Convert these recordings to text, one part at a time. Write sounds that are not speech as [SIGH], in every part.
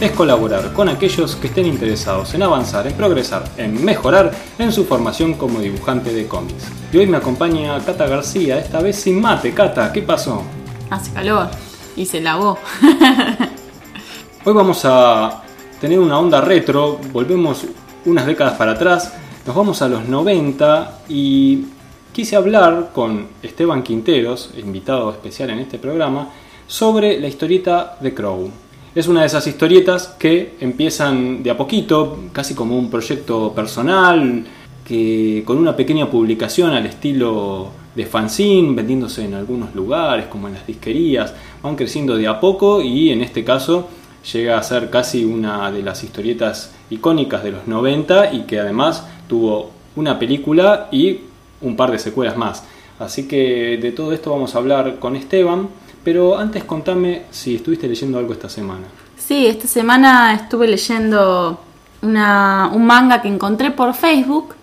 es colaborar con aquellos que estén interesados en avanzar, en progresar, en mejorar en su formación como dibujante de cómics. Y hoy me acompaña Cata García, esta vez sin mate. Cata, ¿qué pasó? Hace calor y se lavó. [LAUGHS] Hoy vamos a tener una onda retro, volvemos unas décadas para atrás, nos vamos a los 90 y quise hablar con Esteban Quinteros, invitado especial en este programa, sobre la historieta de Crow. Es una de esas historietas que empiezan de a poquito, casi como un proyecto personal, que con una pequeña publicación al estilo de fanzine, vendiéndose en algunos lugares, como en las disquerías, van creciendo de a poco y en este caso llega a ser casi una de las historietas icónicas de los 90 y que además tuvo una película y un par de secuelas más. Así que de todo esto vamos a hablar con Esteban, pero antes contame si estuviste leyendo algo esta semana. Sí, esta semana estuve leyendo un manga que encontré por Facebook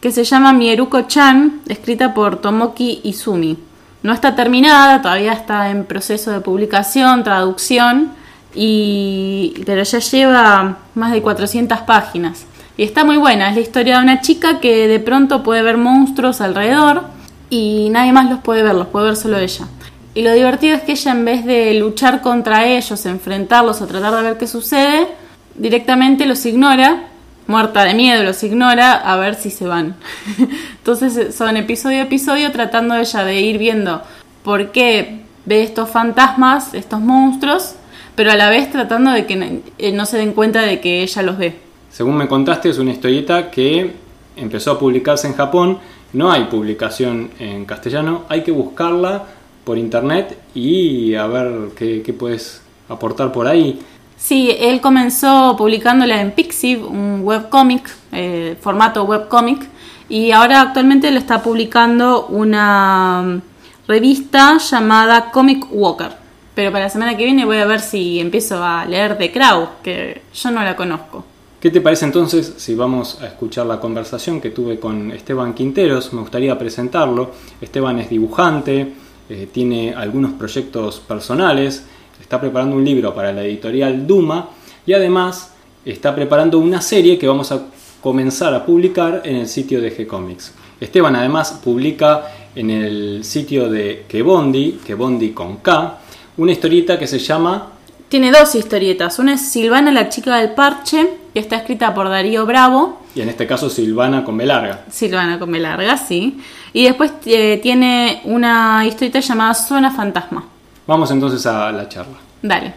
que se llama Mieruko-chan, escrita por Tomoki Izumi. No está terminada, todavía está en proceso de publicación, traducción, y, pero ya lleva más de 400 páginas. Y está muy buena, es la historia de una chica que de pronto puede ver monstruos alrededor y nadie más los puede ver, los puede ver solo ella. Y lo divertido es que ella en vez de luchar contra ellos, enfrentarlos o tratar de ver qué sucede, directamente los ignora muerta de miedo, los ignora a ver si se van. [LAUGHS] Entonces eh, son episodio a episodio tratando ella de ir viendo por qué ve estos fantasmas, estos monstruos, pero a la vez tratando de que eh, no se den cuenta de que ella los ve. Según me contaste, es una historieta que empezó a publicarse en Japón, no hay publicación en castellano, hay que buscarla por internet y a ver qué, qué puedes aportar por ahí. Sí, él comenzó publicándola en Pixiv, un webcomic, eh, formato webcomic, y ahora actualmente lo está publicando una mm, revista llamada Comic Walker. Pero para la semana que viene voy a ver si empiezo a leer The Crow, que yo no la conozco. ¿Qué te parece entonces si vamos a escuchar la conversación que tuve con Esteban Quinteros? Me gustaría presentarlo. Esteban es dibujante, eh, tiene algunos proyectos personales, está preparando un libro para la editorial Duma y además está preparando una serie que vamos a comenzar a publicar en el sitio de G-Comics. Esteban además publica en el sitio de Kebondi, Kebondi con K, una historieta que se llama... Tiene dos historietas, una es Silvana la chica del parche, que está escrita por Darío Bravo. Y en este caso Silvana con B larga. Silvana con B larga, sí. Y después eh, tiene una historieta llamada Zona Fantasma. Vamos entonces a la charla. Dale.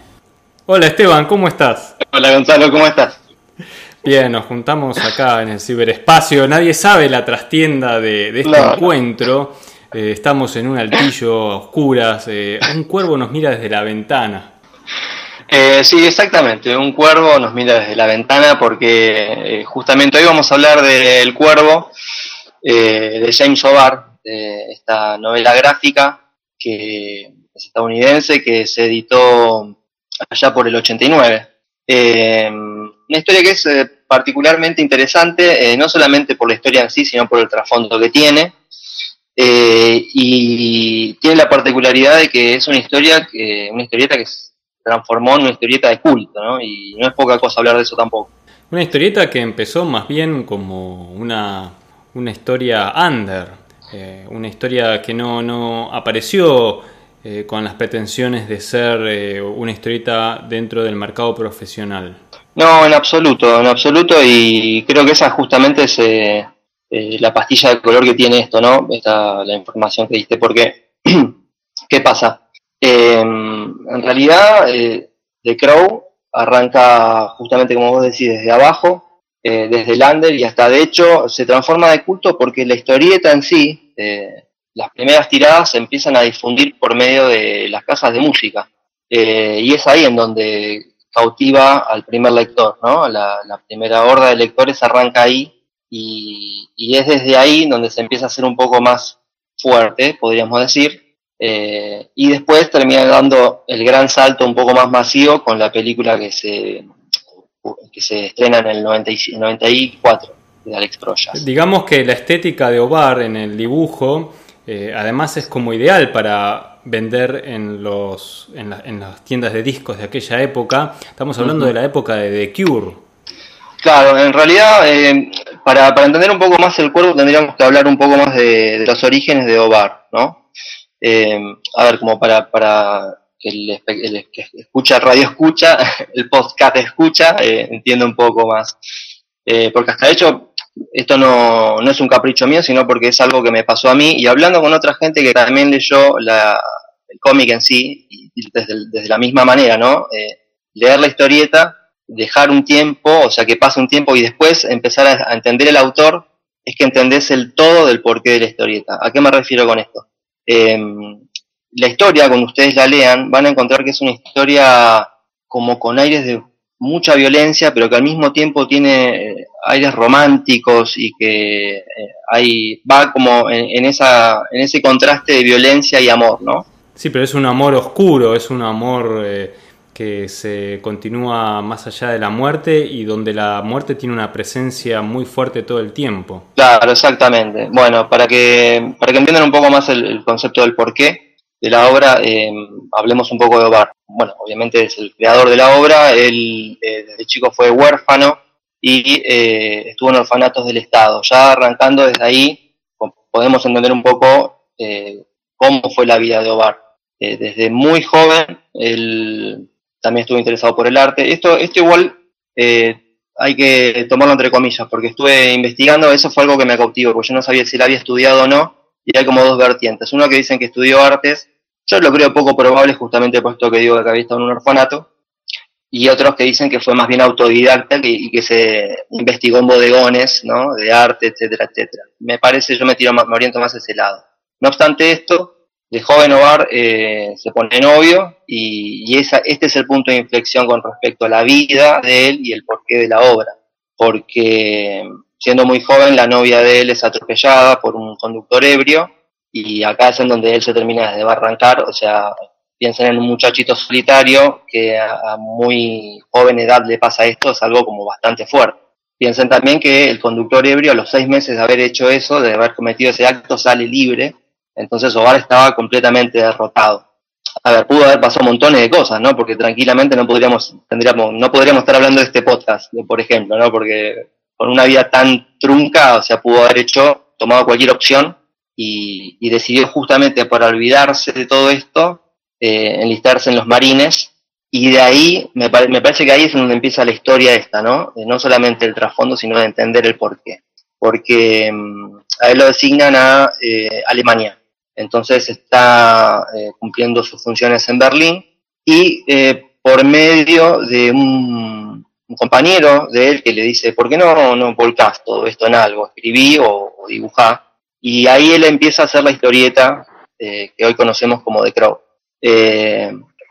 Hola Esteban, ¿cómo estás? Hola Gonzalo, ¿cómo estás? Bien, nos juntamos acá en el ciberespacio. Nadie sabe la trastienda de, este encuentro. Eh, estamos en un altillo oscuras. Eh, un cuervo nos mira desde la ventana. Eh, sí, exactamente. Un cuervo nos mira desde la ventana porque justamente hoy vamos a hablar del cuervo de James O'Barr, de esta novela gráfica que estadounidense que se editó allá por el 89. Eh, una historia que es eh, particularmente interesante, eh, no solamente por la historia en sí, sino por el trasfondo que tiene. y tiene la particularidad de que es una historia, que, una historieta que se transformó en una historieta de culto, ¿no? Y no es poca cosa hablar de eso tampoco. Una historieta que empezó más bien como una, una historia under, una historia que no, no apareció eh, con las pretensiones de ser eh, una historieta dentro del mercado profesional. No, en absoluto, en absoluto, y creo que esa justamente es eh, la pastilla de color que tiene esto, ¿no? Esta, la información que diste, porque, [CLEARS THROAT] ¿qué pasa? En realidad, The Crow arranca justamente, como vos decís, desde abajo, desde el under, y hasta de hecho se transforma de culto porque la historieta en sí, las primeras tiradas se empiezan a difundir por medio de las casas de música. Eh, y es ahí en donde cautiva al primer lector, ¿no? La, primera horda de lectores arranca ahí y, es desde ahí donde se empieza a hacer un poco más fuerte, podríamos decir, eh, y después termina dando el gran salto un poco más masivo con la película que se, que se estrena en el 94 de Alex Proyas. Digamos que la estética de Obar en el dibujo, eh, además es como ideal para vender en, los, en, las tiendas de discos de aquella época. Estamos hablando de la época de The Cure. Claro, en realidad, eh, para, entender un poco más el cuerpo tendríamos que hablar un poco más de, los orígenes de Obar, ¿no? Eh, a ver, como para, para que el, que escucha radio escucha, [LAUGHS] el podcast escucha, eh, entiende un poco más. porque hasta de hecho, esto no, no, es un capricho mío, sino porque es algo que me pasó a mí y hablando con otra gente que también leyó la, el cómic en sí, y desde, desde, la misma manera, ¿no? Eh, leer la historieta, dejar un tiempo, o sea, que pase un tiempo y después empezar a, entender el autor, es que entendés el todo del porqué de la historieta. ¿A qué me refiero con esto? Em, la historia, cuando ustedes la lean, van a encontrar que es una historia como con aires de mucha violencia, pero que al mismo tiempo tiene eh, aires románticos y que eh, hay, va como en, esa, en ese contraste de violencia y amor, ¿no? Sí, pero es un amor oscuro, es un amor eh, que se continúa más allá de la muerte y donde la muerte tiene una presencia muy fuerte todo el tiempo. Claro, exactamente. Bueno, para que, para que entiendan un poco más el, concepto del porqué de la obra, eh, hablemos un poco de Obar. Bueno, obviamente es el creador de la obra, él eh, desde chico fue huérfano y estuvo en orfanatos del Estado. Ya arrancando desde ahí, podemos entender un poco cómo fue la vida de Obar. Eh, desde muy joven, él también estuvo interesado por el arte. Esto, esto igual eh, hay que tomarlo entre comillas, porque estuve investigando, eso fue algo que me cautivó, porque yo no sabía si él había estudiado o no, y hay como dos vertientes. Uno que dicen que estudió artes, yo lo creo poco probable, justamente puesto que digo que había estado en un orfanato, y otros que dicen que fue más bien autodidacta y que se investigó en bodegones, ¿no? De arte, etcétera, etcétera. Me parece, yo me tiro más, me oriento más a ese lado. No obstante esto, de joven Ovar eh, se pone novio y, esa, este es el punto de inflexión con respecto a la vida de él y el porqué de la obra. Porque siendo muy joven la novia de él es atropellada por un conductor ebrio y acá es en donde él se termina de barrancar, o sea, piensen en un muchachito solitario que a, muy joven edad le pasa esto, es algo como bastante fuerte. Piensen también que el conductor ebrio a los seis meses de haber hecho eso, de haber cometido ese acto, sale libre entonces Ovar estaba completamente derrotado. A ver, pudo haber pasado montones de cosas, ¿no? Porque tranquilamente no podríamos, tendríamos, no podríamos estar hablando de este podcast, por ejemplo, ¿no? Porque con una vida tan trunca, o sea, pudo haber hecho, tomado cualquier opción y, decidió justamente para olvidarse de todo esto, eh, enlistarse en los marines. Y de ahí, me, parece que ahí es donde empieza la historia esta, ¿no? no solamente el trasfondo, sino de entender el porqué. Porque mm, a él lo designan a eh, Alemania entonces está eh, cumpliendo sus funciones en Berlín y eh, por medio de un, compañero de él que le dice, ¿por qué no, no volcás todo esto en algo? Escribí o, dibujá. Y ahí él empieza a hacer la historieta eh, que hoy conocemos como The Crow.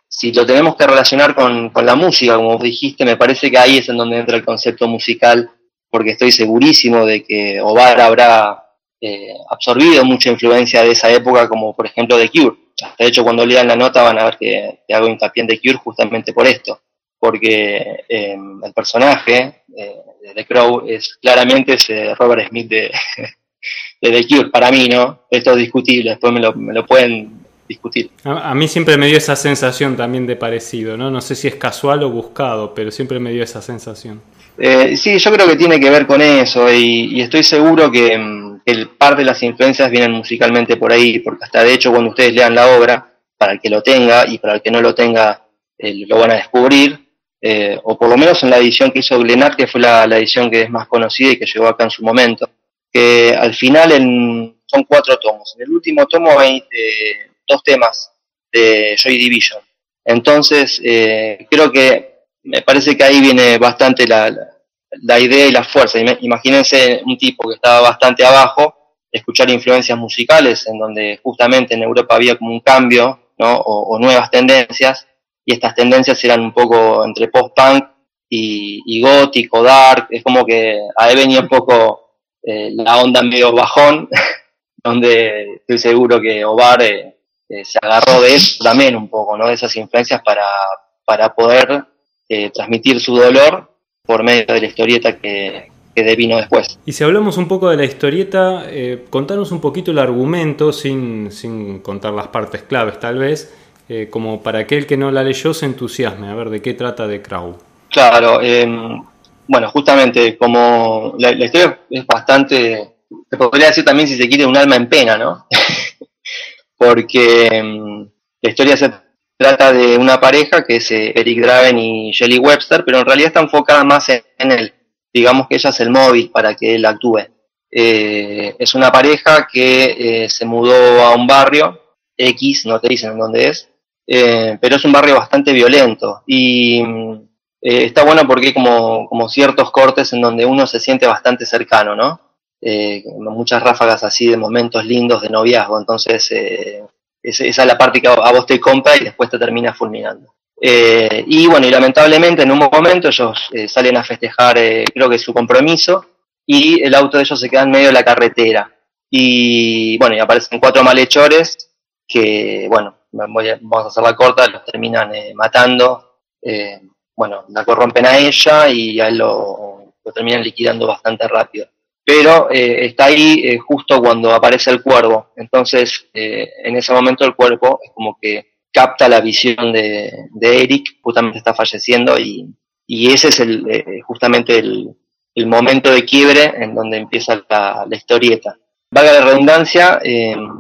si lo tenemos que relacionar con, con la música, como dijiste, me parece que ahí es en donde entra el concepto musical, porque estoy segurísimo de que Ovar habrá eh, absorbido mucha influencia de esa época, como por ejemplo de Cure. De hecho, cuando lean la nota van a ver que, hago hincapié en The Cure justamente por esto, porque em, el personaje eh, de The Crow es claramente ese Robert Smith de, [LAUGHS] de, The Cure, para mí, ¿no? Esto es discutible, después me lo, me lo pueden discutir. A, mí siempre me dio esa sensación también de parecido, ¿no? No sé si es casual o buscado, pero siempre me dio esa sensación. Eh, sí, yo creo que tiene que ver con eso y, estoy seguro que, mm, el par de las influencias vienen musicalmente por ahí, porque hasta de hecho cuando ustedes lean la obra, para el que lo tenga y para el que no lo tenga, eh, lo van a descubrir, eh, o por lo menos en la edición que hizo Glenart, que fue la, edición que es más conocida y que llegó acá en su momento, que al final son cuatro tomos. En el último tomo hay dos temas de Joy Division. Entonces, creo que me parece que ahí viene bastante la, idea y la fuerza. Imagínense un tipo que estaba bastante abajo, escuchar influencias musicales, en donde justamente en Europa había como un cambio, ¿no? O, nuevas tendencias, y estas tendencias eran un poco entre post-punk y, gótico, dark, es como que ahí venía un poco eh, la onda medio bajón, [LAUGHS] donde estoy seguro que Obar eh, eh, se agarró de eso también un poco, ¿no? De esas influencias para, para poder transmitir su dolor por medio de la historieta que, que vino después. Y si hablamos un poco de la historieta, contanos un poquito el argumento, sin, sin contar las partes claves tal vez, como para aquel que no la leyó se entusiasme, a ver de qué trata de Crow. Claro, em, bueno, justamente como la, historia es bastante, se podría decir también si se quiere un alma en pena, ¿no? [LAUGHS] Porque em, la historia se trata de una pareja que es eh, Eric Draven y Shelley Webster, pero en realidad está enfocada más en, él. Digamos que ella es el móvil para que él actúe. Eh, es una pareja que eh, se mudó a un barrio X, no te dicen dónde es, pero es un barrio bastante violento y eh, está bueno porque hay como, como ciertos cortes en donde uno se siente bastante cercano, ¿no? Muchas ráfagas así de momentos lindos de noviazgo, entonces eh, esa es la parte que a vos te compra y después te termina fulminando. y bueno, y lamentablemente en un momento ellos salen a festejar, creo que su compromiso, y el auto de ellos se queda en medio de la carretera. Y bueno, y aparecen cuatro malhechores que, bueno, vamos a hacer la corta, los terminan matando bueno, la corrompen a ella y a él lo, terminan liquidando bastante rápido. Pero eh, está ahí eh, justo cuando aparece el cuervo. Entonces, eh, en ese momento el cuervo es como que capta la visión de, Eric, justamente está falleciendo y, ese es el, justamente el, momento de quiebre en donde empieza la, historieta. Valga la redundancia,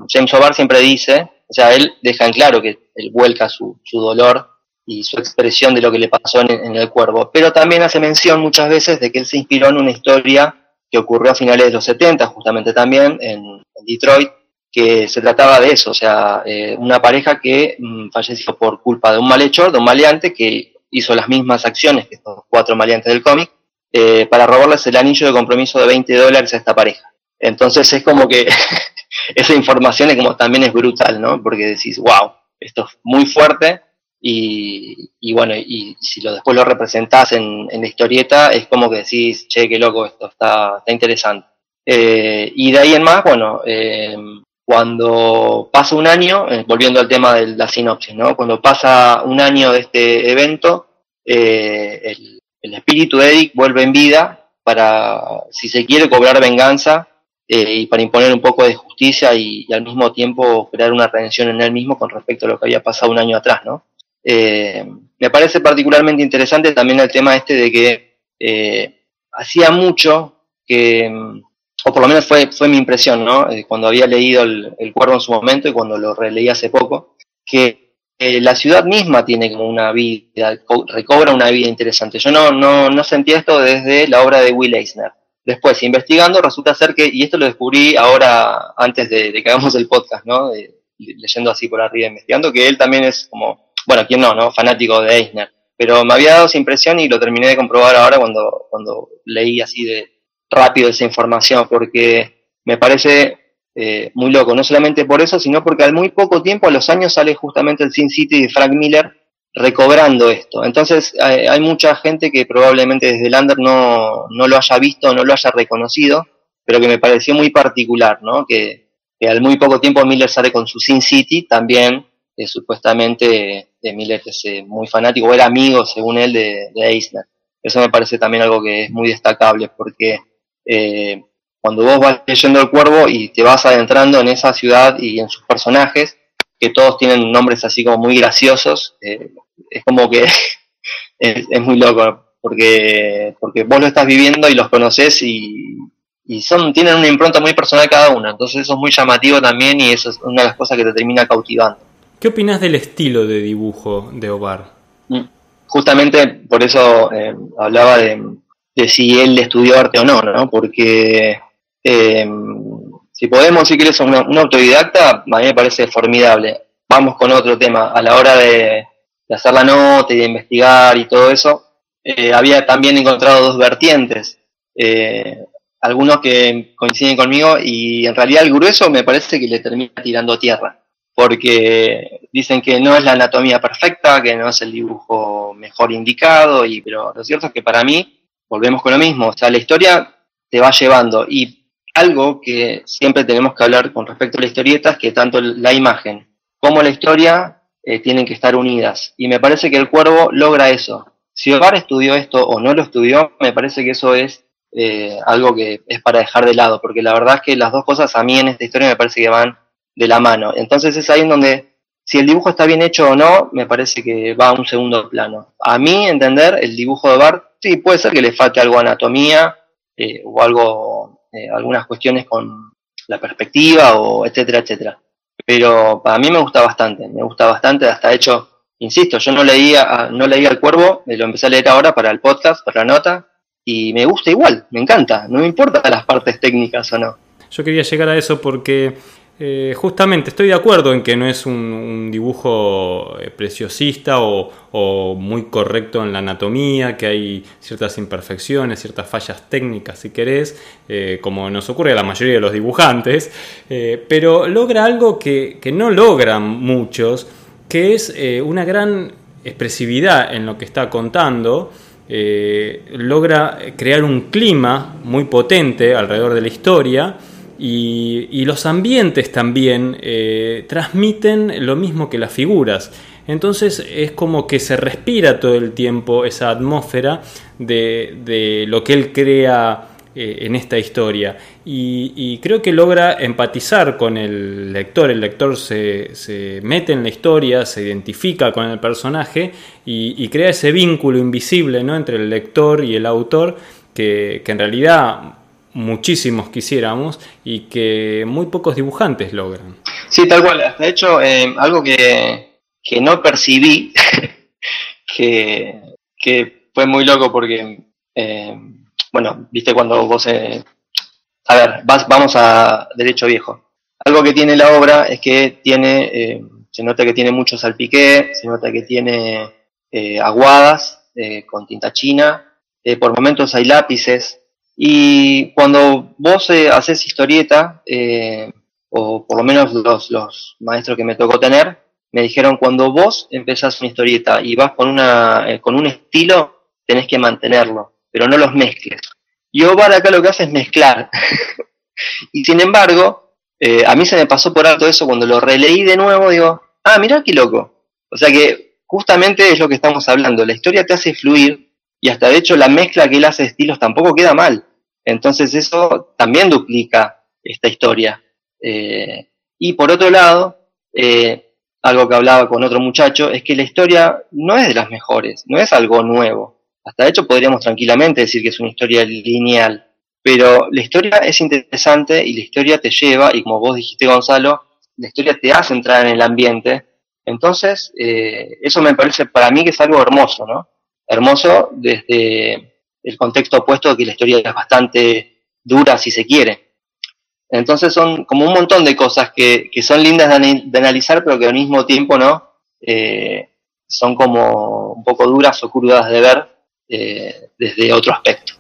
James O'Barr siempre dice, o sea, él deja en claro que él vuelca su, su dolor y su expresión de lo que le pasó en, el cuervo. Pero también hace mención muchas veces de que él se inspiró en una historia que ocurrió a finales de los 70, justamente también en, Detroit, que se trataba de eso, o sea, eh, una pareja que mm, falleció por culpa de un malhechor, de un maleante, que hizo las mismas acciones que estos cuatro maleantes del cómic, eh, para robarles el anillo de compromiso de 20 dólares a esta pareja. Entonces es como que [LAUGHS] esa información es como también es brutal, ¿no? Porque decís, wow, esto es muy fuerte, y, bueno, y, si lo después lo representás en, la historieta, es como que decís, che, qué loco esto, está, está interesante. Eh, y de ahí en más, bueno, eh, cuando pasa un año, eh, volviendo al tema de la sinopsis, ¿no? Cuando pasa un año de este evento, el, espíritu de Eric vuelve en vida para, si se quiere, cobrar venganza y para imponer un poco de justicia y, y, al mismo tiempo crear una redención en él mismo con respecto a lo que había pasado un año atrás, ¿no? Eh, me parece particularmente interesante también el tema este de que eh, hacía mucho que, o por lo menos fue, fue mi impresión, ¿no? Eh, cuando había leído el, Cuervo en su momento y cuando lo releí hace poco, que la ciudad misma tiene como una vida, recobra una vida interesante. Yo no, no, no sentía esto desde la obra de Will Eisner. Después, investigando, resulta ser que, y esto lo descubrí ahora, antes de, que hagamos el podcast, ¿no? leyendo así por arriba, investigando, que él también es como bueno, quién no, ¿no? Fanático de Eisner. Pero me había dado esa impresión y lo terminé de comprobar ahora cuando, cuando leí así de rápido esa información, porque me parece eh, muy loco, no solamente por eso, sino porque al muy poco tiempo, a los años, sale justamente el Sin City de Frank Miller recobrando esto. Entonces hay, mucha gente que probablemente desde el under no, no, lo haya visto, no lo haya reconocido, pero que me pareció muy particular, ¿no? Que, que al muy poco tiempo Miller sale con su Sin City también eh, supuestamente de Miller es eh, muy fanático, o era amigo, según él, de, Eisner. Eso me parece también algo que es muy destacable, porque eh, cuando vos vas leyendo El Cuervo y te vas adentrando en esa ciudad y en sus personajes, que todos tienen nombres así como muy graciosos, es como que [LAUGHS] es, muy loco, porque, porque vos lo estás viviendo y los conoces y, y son, tienen una impronta muy personal cada uno, entonces eso es muy llamativo también y eso es una de las cosas que te termina cautivando. ¿Qué opinas del estilo de dibujo de Obar? Mm. Justamente por eso eh, hablaba de, si él estudió arte o no, ¿no? Porque eh, si podemos, si quieres, un, un autodidacta, a mí me parece formidable. Vamos con otro tema. A la hora de, hacer la nota y de investigar y todo eso, eh, había también encontrado dos vertientes. algunos que coinciden conmigo y en realidad el grueso me parece que le termina tirando tierra porque dicen que no es la anatomía perfecta, que no es el dibujo mejor indicado, y, pero lo cierto es que para mí, volvemos con lo mismo, o sea, la historia te va llevando y algo que siempre tenemos que hablar con respecto a la historieta es que tanto la imagen como la historia eh, tienen que estar unidas. Y me parece que el cuervo logra eso. Si Ovar estudió esto o no lo estudió, me parece que eso es eh, algo que es para dejar de lado, porque la verdad es que las dos cosas a mí en esta historia me parece que van de la mano. Entonces es ahí en donde, si el dibujo está bien hecho o no, me parece que va a un segundo plano. A mí, entender, el dibujo de Bart, sí, puede ser que le falte algo de anatomía eh, o algo, eh, algunas cuestiones con la perspectiva o etcétera, etcétera. Pero para mí me gusta bastante, me gusta bastante, hasta hecho, insisto, yo no leía, no leía El Cuervo, lo empecé a leer ahora para el podcast, para la nota, y me gusta igual, me encanta, no me importa las partes técnicas o no. Yo quería llegar a eso porque eh, justamente estoy de acuerdo en que no es un, dibujo eh, preciosista o, muy correcto en la anatomía, que hay ciertas imperfecciones, ciertas fallas técnicas, si querés, eh, como nos ocurre a la mayoría de los dibujantes, pero logra algo que, que, no logran muchos, que es una gran expresividad en lo que está contando. logra crear un clima muy potente alrededor de la historia y, los ambientes también eh, transmiten lo mismo que las figuras. Entonces es como que se respira todo el tiempo esa atmósfera de, lo que él crea eh, en esta historia. Y, creo que logra empatizar con el lector. El lector se, mete en la historia, se identifica con el personaje y, crea ese vínculo invisible ¿no? entre el lector y el autor que, que en realidad muchísimos quisiéramos y que muy pocos dibujantes logran. Sí, tal cual. De hecho, eh, algo que, que, no percibí, [LAUGHS] que, que, fue muy loco porque, eh, bueno, viste cuando vos... Eh, a ver, vas, vamos a derecho viejo. Algo que tiene la obra es que tiene, se nota que tiene mucho salpiqué, se nota que tiene aguadas con tinta china, por momentos hay lápices, y cuando vos eh, haces historieta, eh, o por lo menos los, los, maestros que me tocó tener, me dijeron, cuando vos empezás una historieta y vas con, una, eh, con un estilo, tenés que mantenerlo, pero no los mezcles. Y Ovar acá lo que hace es mezclar. [LAUGHS] y sin embargo, a mí se me pasó por alto eso cuando lo releí de nuevo, digo, ah, mira qué loco. O sea que justamente es lo que estamos hablando, la historia te hace fluir y hasta de hecho la mezcla que él hace de estilos tampoco queda mal. Entonces eso también duplica esta historia. Eh, y por otro lado, eh, algo que hablaba con otro muchacho, es que la historia no es de las mejores, no es algo nuevo. Hasta de hecho podríamos tranquilamente decir que es una historia lineal, pero la historia es interesante y la historia te lleva, y como vos dijiste Gonzalo, la historia te hace entrar en el ambiente. Entonces, eh, eso me parece para mí que es algo hermoso, ¿no? Hermoso desde el contexto opuesto de que la historia es bastante dura si se quiere. Entonces son como un montón de cosas que, son lindas de, analizar, pero que al mismo tiempo no eh, son como un poco duras o crudas de ver eh, desde otro aspecto.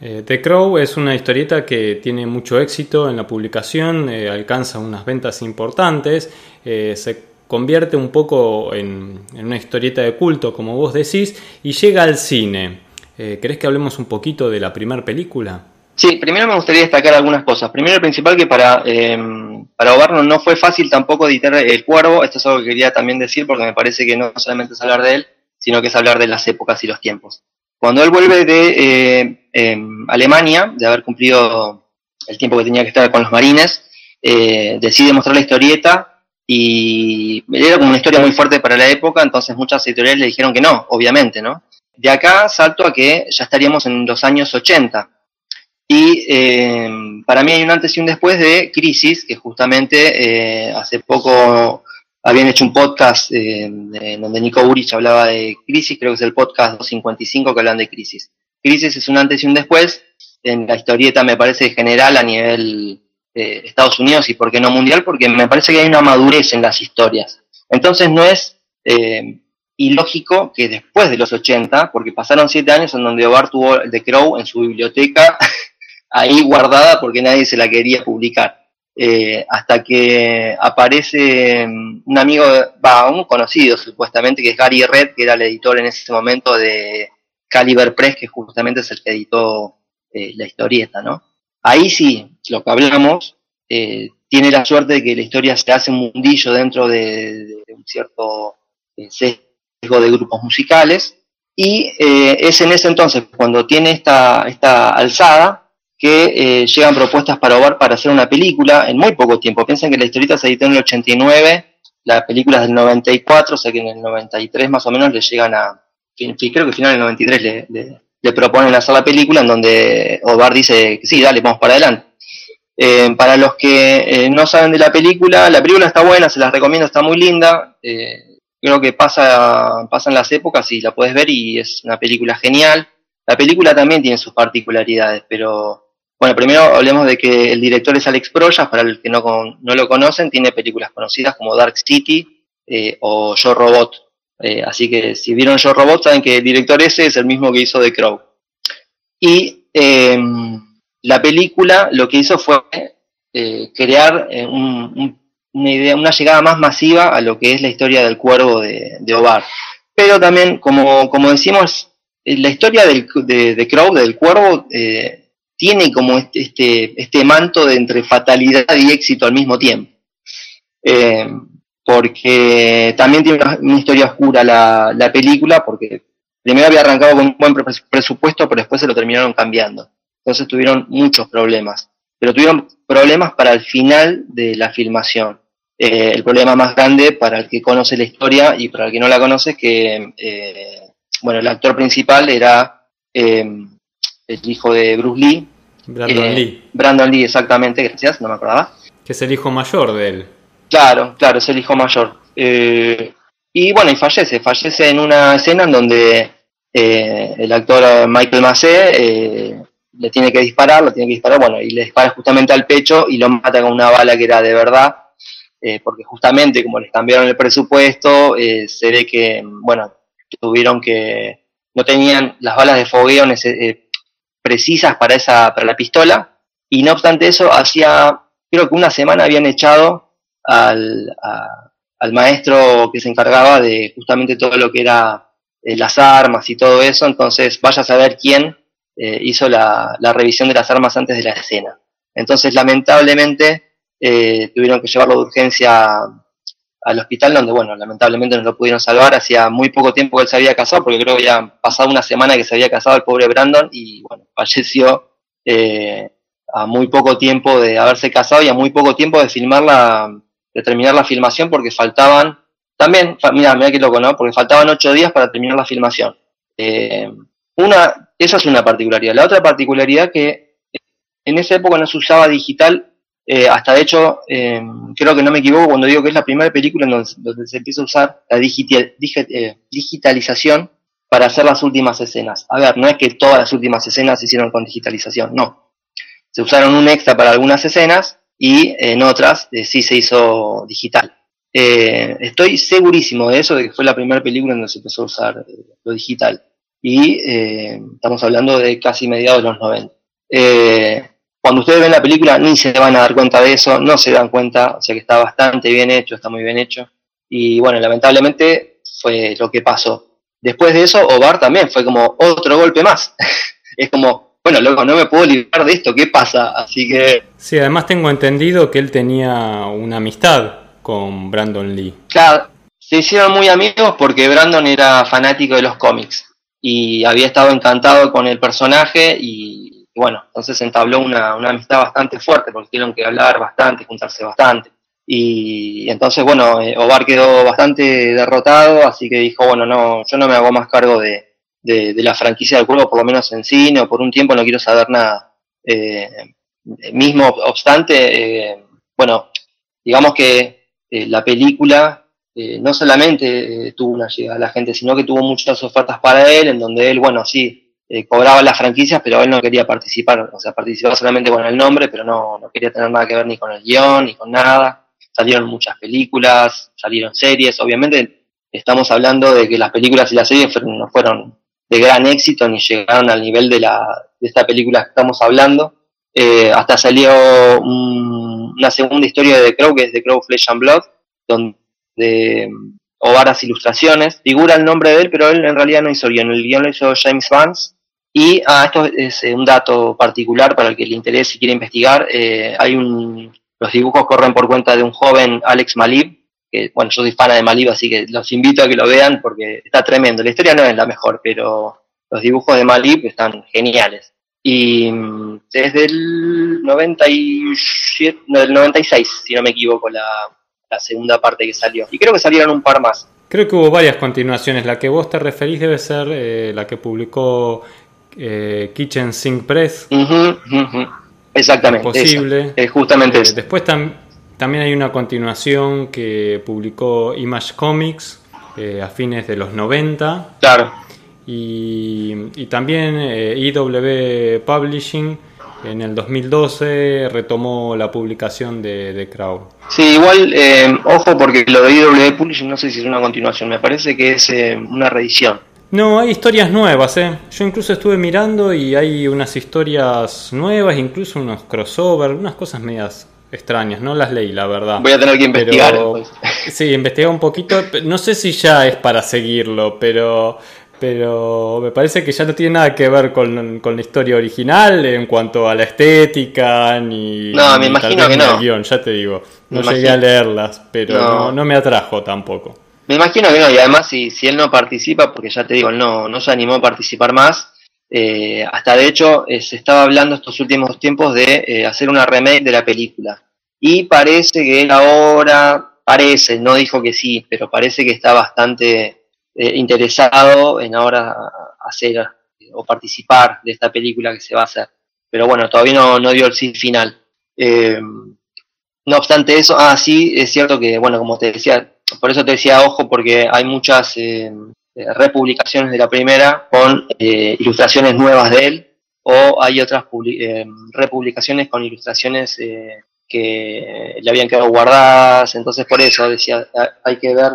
Eh, The Crow es una historieta que tiene mucho éxito en la publicación, alcanza unas ventas importantes, se convierte un poco en, una historieta de culto, como vos decís, y llega al cine. Eh, ¿Querés que hablemos un poquito de la primera película? Sí, primero me gustaría destacar algunas cosas. Primero, el principal, que para, eh, para Obarno no fue fácil tampoco editar El Cuervo. Esto es algo que quería también decir porque me parece que no solamente es hablar de él, sino que es hablar de las épocas y los tiempos. Cuando él vuelve de eh, em, Alemania, de haber cumplido el tiempo que tenía que estar con los marines, eh, decide mostrar la historieta y era como una historia muy fuerte para la época, entonces muchas editoriales le dijeron que no, obviamente, ¿no? De acá salto a que ya estaríamos en los años 80. Y eh, para mí hay un antes y un después de Crisis, que justamente eh, hace poco habían hecho un podcast eh, donde Nico Burich hablaba de Crisis, creo que es el podcast 255 que hablan de Crisis. Crisis es un antes y un después en la historieta, me parece, general a nivel Estados Unidos y por qué no mundial, porque me parece que hay una madurez en las historias. Entonces no es y lógico que después de los 80, porque pasaron siete años en donde Obar tuvo The Crow en su biblioteca [LAUGHS] ahí guardada porque nadie se la quería publicar. eh, hasta que aparece mm, un amigo, va, un conocido supuestamente, que es Gary Red, que era el editor en ese momento de Caliber Press, que justamente es el que editó eh, la historieta, ¿no? Ahí sí, lo que hablamos, eh, tiene la suerte de que la historia se hace un mundillo dentro de, un cierto de grupos musicales, y es en ese entonces, cuando tiene esta, esta alzada, que eh, llegan propuestas para OVAR para hacer una película en muy poco tiempo. Piensen que la historieta se editó en el 89, la película es del 94, o sea que en el 93 más o menos le llegan a, creo que final del 93 le, le, proponen hacer la película en donde Ovar dice sí, dale, vamos para adelante. Eh, para los que eh, no saben de la película, la película está buena, se las recomiendo, está muy linda. Creo que pasa, pasan las épocas y la puedes ver y es una película genial. La película también tiene sus particularidades, pero bueno, primero hablemos de que el director es Alex Proyas, para el que no, no lo conocen, tiene películas conocidas como Dark City eh, o Yo Robot. Eh, así que si vieron Yo Robot, saben que el director ese es el mismo que hizo The Crow. Y em, la película lo que hizo fue eh, crear una idea, una llegada más masiva a lo que es la historia del cuervo de, de Ovar. Pero también, como, como decimos, la historia del, de, de Crow, del cuervo, tiene como este, este, este, manto de entre fatalidad y éxito al mismo tiempo. Eh, porque también tiene una, historia oscura la, la, película, porque primero había arrancado con un buen presupuesto, pero después se lo terminaron cambiando. Entonces tuvieron muchos problemas. Pero tuvieron problemas para el final de la filmación. Eh, el problema más grande para el que conoce la historia y para el que no la conoce es que, eh, bueno, el actor principal era el hijo de Bruce Lee, Brandon eh, Lee. Brandon Lee, exactamente, gracias, no me acordaba. Que es el hijo mayor de él. Claro, claro, es el hijo mayor. Eh, y bueno, y fallece, fallece en una escena en donde eh, el actor Michael Massé le tiene que disparar, lo tiene que disparar, bueno, y le dispara justamente al pecho y lo mata con una bala que era de verdad, porque justamente como les cambiaron el presupuesto, se ve que, bueno, tuvieron que, no tenían las balas de fogueo precisas para, esa, para la pistola, y no obstante eso, hacía, creo que una semana habían echado al, al maestro que se encargaba de justamente todo lo que era eh, las armas y todo eso, entonces vaya a saber quién eh, hizo la, la, revisión de las armas antes de la escena. Entonces, lamentablemente, eh, tuvieron que llevarlo de urgencia al hospital, donde, bueno, lamentablemente no lo pudieron salvar. Hacía muy poco tiempo que él se había casado, porque creo que ya pasado una semana que se había casado el pobre Brandon, y bueno, falleció eh, a muy poco tiempo de haberse casado y a muy poco tiempo de filmar la, terminar la filmación, porque faltaban, también, mira, mira que loco, ¿no? Porque faltaban ocho días para terminar la filmación. Eh, una, esa es una particularidad. La otra particularidad que en esa época no se usaba digital eh, hasta de hecho, em, creo que no me equivoco cuando digo que es la primera película en donde, se empieza a usar la eh, digitalización para hacer las últimas escenas. A ver, no es que todas las últimas escenas se hicieron con digitalización, no. Se usaron un extra para algunas escenas y en otras eh, sí se hizo digital. estoy segurísimo de eso, de que fue la primera película en donde se empezó a usar lo digital. Y estamos hablando de casi mediados de los 90. Cuando ustedes ven la película ni se van a dar cuenta de eso, no se dan cuenta, o sea que está bastante bien hecho, está muy bien hecho. Y bueno, lamentablemente fue lo que pasó. Después de eso, Obar también fue como otro golpe más. [LAUGHS] es como, bueno, luego no me puedo librar de esto, ¿qué pasa? Así que... Sí, además tengo entendido que él tenía una amistad con Brandon Lee. Claro, se hicieron muy amigos porque Brandon era fanático de los cómics y había estado encantado con el personaje y y bueno, entonces entabló una, una amistad bastante fuerte porque tuvieron que hablar bastante, juntarse bastante. Y, entonces, bueno, eh, Ovar quedó bastante derrotado, así que dijo, bueno, no, yo no me hago más cargo de, de, la franquicia del cuervo, por lo menos en cine, o por un tiempo no quiero saber nada. Eh, mismo obstante, eh, bueno, digamos que la película no solamente tuvo una llegada a la gente, sino que tuvo muchas ofertas para él, en donde él, bueno, sí, eh, cobraba las franquicias, pero él no quería participar, o sea, participaba solamente con el nombre, pero no, no quería tener nada que ver ni con el guion, ni con nada. Salieron muchas películas, salieron series, obviamente estamos hablando de que las películas y las series no fueron de gran éxito ni llegaron al nivel de, la, de esta película que estamos hablando, hasta salió una segunda historia de The Crow, que es The Crow Flesh and Blood, donde o varias ilustraciones. Figura el nombre de él, pero él en realidad no hizo guion. El guion lo hizo James Vance. Y ah, esto es un dato particular para el que le interese y quiere investigar. hay un, los dibujos corren por cuenta de un joven Alex Malib, que bueno, yo soy fan de Malib, así que los invito a que lo vean porque está tremendo. La historia no es la mejor, pero los dibujos de Malib están geniales. Y desde el 97, no, del 96, si no me equivoco, la, segunda parte que salió. Y creo que salieron un par más. Creo que hubo varias continuaciones. La que vos te referís debe ser eh, la que publicó eh, Kitchen Sink Press. Exactamente. Posible. Es justamente eh, Después también hay una continuación que publicó Image Comics a fines de los 90. Claro. Y, también IW Publishing en el 2012 retomó la publicación de, de Crow. Sí, igual, eh, ojo, porque lo de IW Publishing no sé si es una continuación, me parece que es eh, una reedición. No, hay historias nuevas, ¿eh? Yo incluso estuve mirando y hay unas historias nuevas, incluso unos crossover, unas cosas medias extrañas, no las leí, la verdad. Voy a tener que investigar. [LAUGHS] Sí, investigar un poquito, no sé si ya es para seguirlo, pero pero me parece que ya no tiene nada que ver con, la historia original en cuanto a la estética ni. No, me imagino que no. Guión, ya te digo. No llegué a leerlas, pero no. me atrajo tampoco. Me imagino que no, y además, si, si él no participa, porque ya te digo, no, no se animó a participar más. Eh, hasta de hecho, eh, se estaba hablando estos últimos tiempos de eh, hacer una remake de la película. Y parece que él ahora, parece, no dijo que sí, pero parece que está bastante eh, interesado en ahora hacer eh, o participar de esta película que se va a hacer. Pero bueno, todavía no, no dio el sí final. Eh, no obstante eso, ah, sí, es cierto que, bueno, como te decía, por eso te decía, ojo, porque hay muchas republicaciones de la primera con ilustraciones nuevas de él, o hay otras republicaciones con ilustraciones que le habían quedado guardadas, entonces por eso decía, hay que ver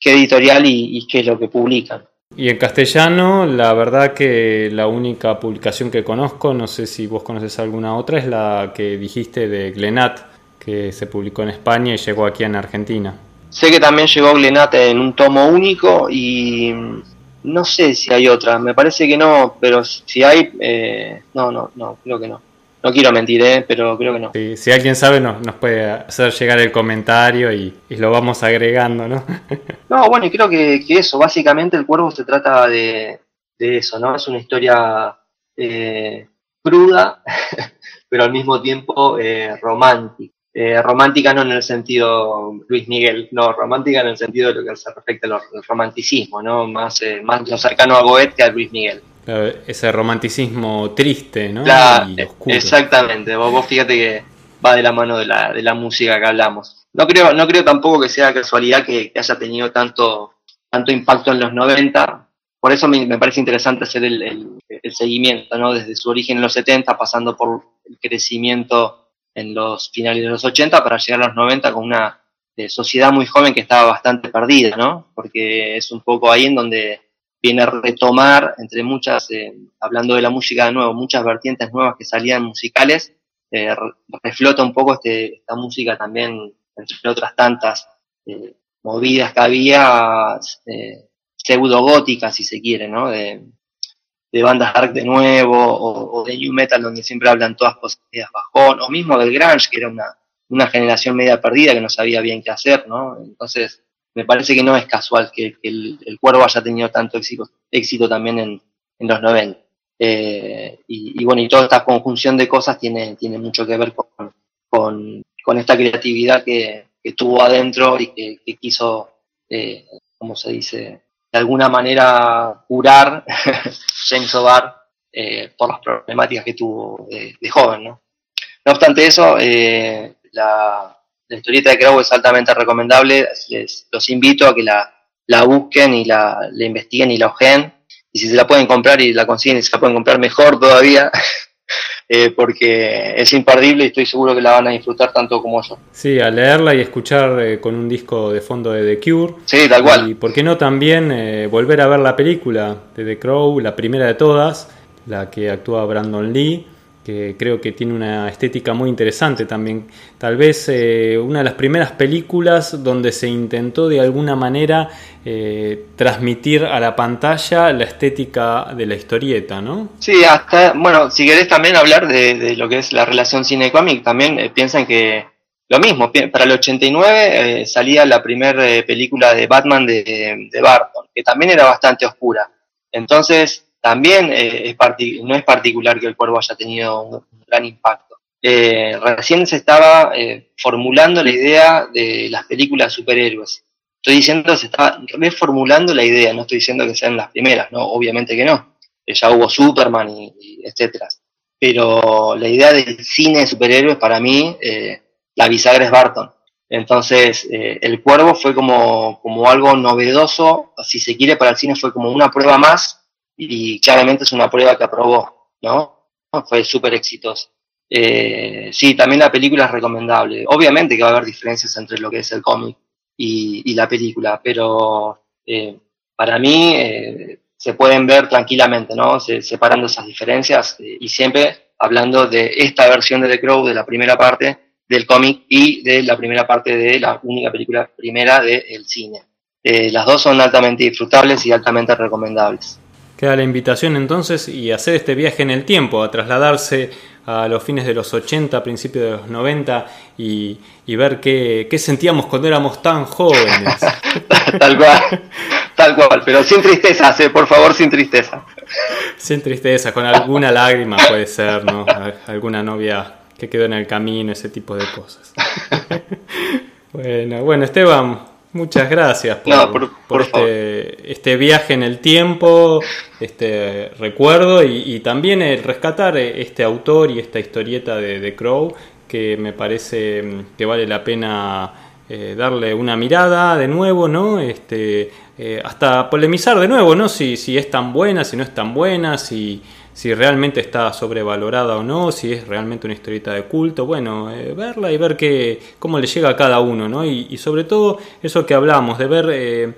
qué editorial y, qué es lo que publican. Y en castellano, la verdad que la única publicación que conozco, no sé si vos conoces alguna otra, es la que dijiste de Glenat, que se publicó en España y llegó aquí en Argentina. Sé que también llegó Glenat en un tomo único y no sé si hay otra, me parece que no, pero si hay, eh, no, no, no, creo que no. No quiero mentir, ¿eh? pero creo que no. si alguien sabe, nos, nos puede hacer llegar el comentario y, lo vamos agregando, ¿no? [LAUGHS] no, bueno, y creo que, eso, básicamente el cuervo se trata de, eso, ¿no? Es una historia eh, cruda, [LAUGHS] pero al mismo tiempo eh, romántica. Eh, romántica no en el sentido Luis Miguel, no, romántica en el sentido de lo que se respecta al romanticismo, ¿no? Más, más lo cercano a Goethe que a Luis Miguel ese romanticismo triste, ¿no? exactamente. Vos, fíjate que va de la mano de la, de la música que hablamos. No creo, no creo tampoco que sea casualidad que, haya tenido tanto, tanto impacto en los 90. Por eso me, parece interesante hacer el, seguimiento, ¿no? Desde su origen en los 70, pasando por el crecimiento en los finales de los 80 para llegar a los 90 con una eh, sociedad muy joven que estaba bastante perdida, ¿no? Porque es un poco ahí en donde viene a retomar, entre muchas, eh, hablando de la música de nuevo, muchas vertientes nuevas que salían musicales, eh, reflota un poco este, esta música también, entre otras tantas eh, movidas que había, pseudo góticas si se quiere, ¿no? De, bandas dark de nuevo, o, de new metal donde siempre hablan todas cosas bajón, o mismo del grunge, que era una, una generación media perdida que no sabía bien qué hacer, ¿no? Entonces, me parece que no es casual que, el, cuervo haya tenido tanto éxito, también en, los 90. Eh, y, bueno, y toda esta conjunción de cosas tiene, tiene mucho que ver con, con, esta creatividad que, tuvo adentro y que, quiso, eh, como se dice, de alguna manera curar [LAUGHS] James O'Barr eh, por las problemáticas que tuvo de, joven. ¿no? no obstante eso, la, la historieta de Crow es altamente recomendable. Les, los invito a que la, la busquen y la, investiguen y la ojeen. Y si se la pueden comprar y la consiguen y se la pueden comprar mejor todavía, [LAUGHS] eh, porque es imperdible y estoy seguro que la van a disfrutar tanto como yo. Sí, a leerla y escuchar eh, con un disco de fondo de The Cure. Sí, tal cual. Y por qué no también eh, volver a ver la película de The Crow, la primera de todas, la que actúa Brandon Lee que creo que tiene una estética muy interesante también. Tal vez eh, una de las primeras películas donde se intentó de alguna manera eh, transmitir a la pantalla la estética de la historieta, ¿no? Sí, hasta, bueno, si querés también hablar de, lo que es la relación cine-cómic, también eh, piensan que lo mismo, para el 89 salía la primera película de Batman de, de Barton, que también era bastante oscura. Entonces, también eh, no es particular que el cuervo haya tenido un, gran impacto. Eh, recién se estaba eh, formulando la idea de las películas superhéroes. Estoy diciendo se estaba reformulando la idea, no estoy diciendo que sean las primeras, no, obviamente que no. Ya hubo Superman y, etcétera. Pero la idea del cine de superhéroes para mí, la bisagra es Barton. Entonces, El Cuervo fue como, como algo novedoso, si se quiere, para el cine fue como una prueba más y claramente es una prueba que aprobó, ¿no? Fue súper exitoso. Eh, sí, también la película es recomendable. Obviamente que va a haber diferencias entre lo que es el cómic y, la película, pero eh, para mí eh, se pueden ver tranquilamente, ¿no? separando esas diferencias y siempre hablando de esta versión de The Crow, de la primera parte del cómic y de la primera parte de la única película primera del cine. las dos son altamente disfrutables y altamente recomendables. Queda la invitación entonces y hacer este viaje en el tiempo, a trasladarse a los fines de los 80, principios de los 90 y, ver qué, sentíamos cuando éramos tan jóvenes. [LAUGHS] tal cual, tal cual, pero sin tristeza, por favor, sin tristeza. Sin tristeza, con alguna lágrima puede ser, ¿no? Alguna novia que quedó en el camino, ese tipo de cosas. [LAUGHS] bueno, bueno, Esteban, Muchas gracias por, este, este, viaje en el tiempo, este recuerdo y, también el rescatar este autor y esta historieta de, de Crow que me parece mm, que vale la pena eh, darle una mirada de nuevo, ¿no? Este, eh, hasta polemizar de nuevo, ¿no? Si, si es tan buena, si no es tan buena, si si realmente está sobrevalorada o no, si es realmente una historieta de culto, bueno, eh, verla y ver qué, cómo le llega a cada uno, ¿no? Y, sobre todo eso que hablamos, de ver eh,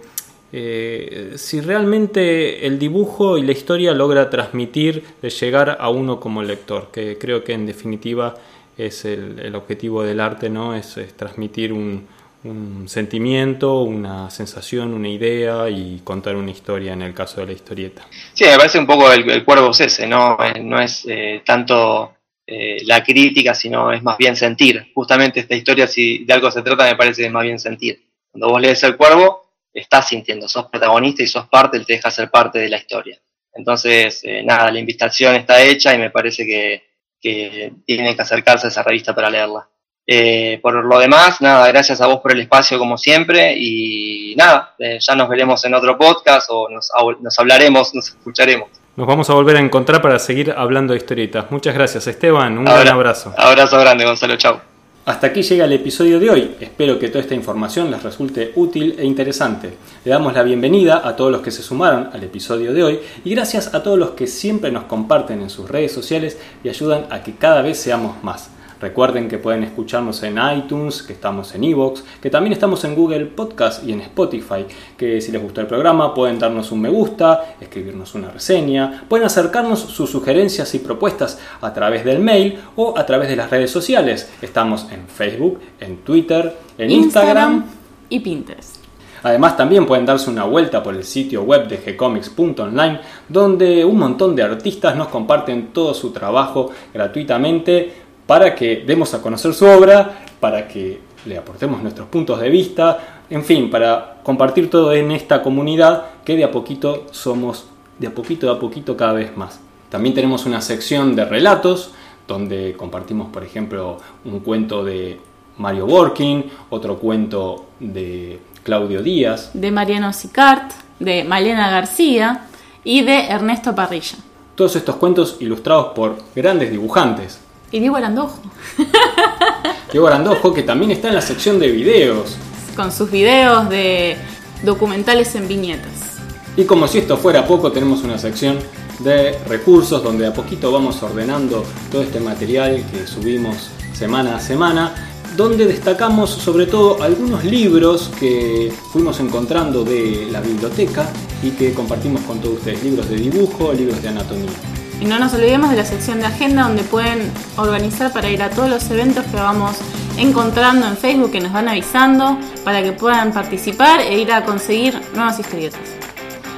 eh, si realmente el dibujo y la historia logra transmitir, de llegar a uno como lector, que creo que en definitiva es el, objetivo del arte, ¿no? es transmitir un, un sentimiento, una sensación, una idea y contar una historia en el caso de la historieta. Sí, me parece un poco el, cuervo es ese, no, eh, no es eh, tanto eh, la crítica, sino es más bien sentir. Justamente esta historia, si de algo se trata, me parece más bien sentir. Cuando vos lees el cuervo, estás sintiendo, sos protagonista y sos parte, te deja ser parte de la historia. Entonces, nada, la invitación está hecha y me parece que, que tienen que acercarse a esa revista para leerla. Eh, por lo demás, nada, gracias a vos por el espacio como siempre y nada, eh, ya nos veremos en otro podcast o nos, hablaremos, nos escucharemos. Nos vamos a volver a encontrar para seguir hablando de historietas. Muchas gracias Esteban, un gran abrazo. Abrazo grande Gonzalo, chao. Hasta aquí llega el episodio de hoy. Espero que toda esta información les resulte útil e interesante. Le damos la bienvenida a todos los que se sumaron al episodio de hoy y gracias a todos los que siempre nos comparten en sus redes sociales y ayudan a que cada vez seamos más. Recuerden que pueden escucharnos en iTunes, que estamos en Evox, que también estamos en Google Podcast y en Spotify, que si les gustó el programa pueden darnos un me gusta, escribirnos una reseña, pueden acercarnos sus sugerencias y propuestas a través del mail o a través de las redes sociales. Estamos en Facebook, en Twitter, en Instagram, y Pinterest. Además también pueden darse una vuelta por el sitio web de gcomics.online donde un montón de artistas nos comparten todo su trabajo gratuitamente para que demos a conocer su obra, para que le aportemos nuestros puntos de vista, en fin, para compartir todo en esta comunidad que de a poquito somos, de a poquito a poquito cada vez más. También tenemos una sección de relatos, donde compartimos, por ejemplo, un cuento de Mario Borkin, otro cuento de Claudio Díaz, de Mariano Sicart, de Malena García y de Ernesto Parrilla. Todos estos cuentos ilustrados por grandes dibujantes, y Diego Arandojo. [LAUGHS] Diego Arandojo, que también está en la sección de videos. Con sus videos de documentales en viñetas. Y como si esto fuera poco, tenemos una sección de recursos donde a poquito vamos ordenando todo este material que subimos semana a semana, donde destacamos sobre todo algunos libros que fuimos encontrando de la biblioteca y que compartimos con todos ustedes, libros de dibujo, libros de anatomía. Y no nos olvidemos de la sección de agenda donde pueden organizar para ir a todos los eventos que vamos encontrando en Facebook que nos van avisando para que puedan participar e ir a conseguir nuevas historietas.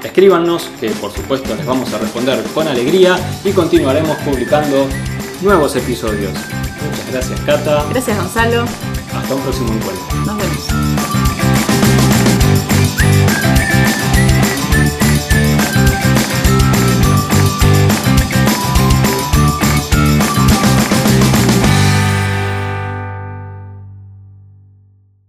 Escríbanos, que por supuesto les vamos a responder con alegría y continuaremos publicando nuevos episodios. Muchas gracias Cata. Gracias Gonzalo. Hasta un próximo encuentro. Nos vemos.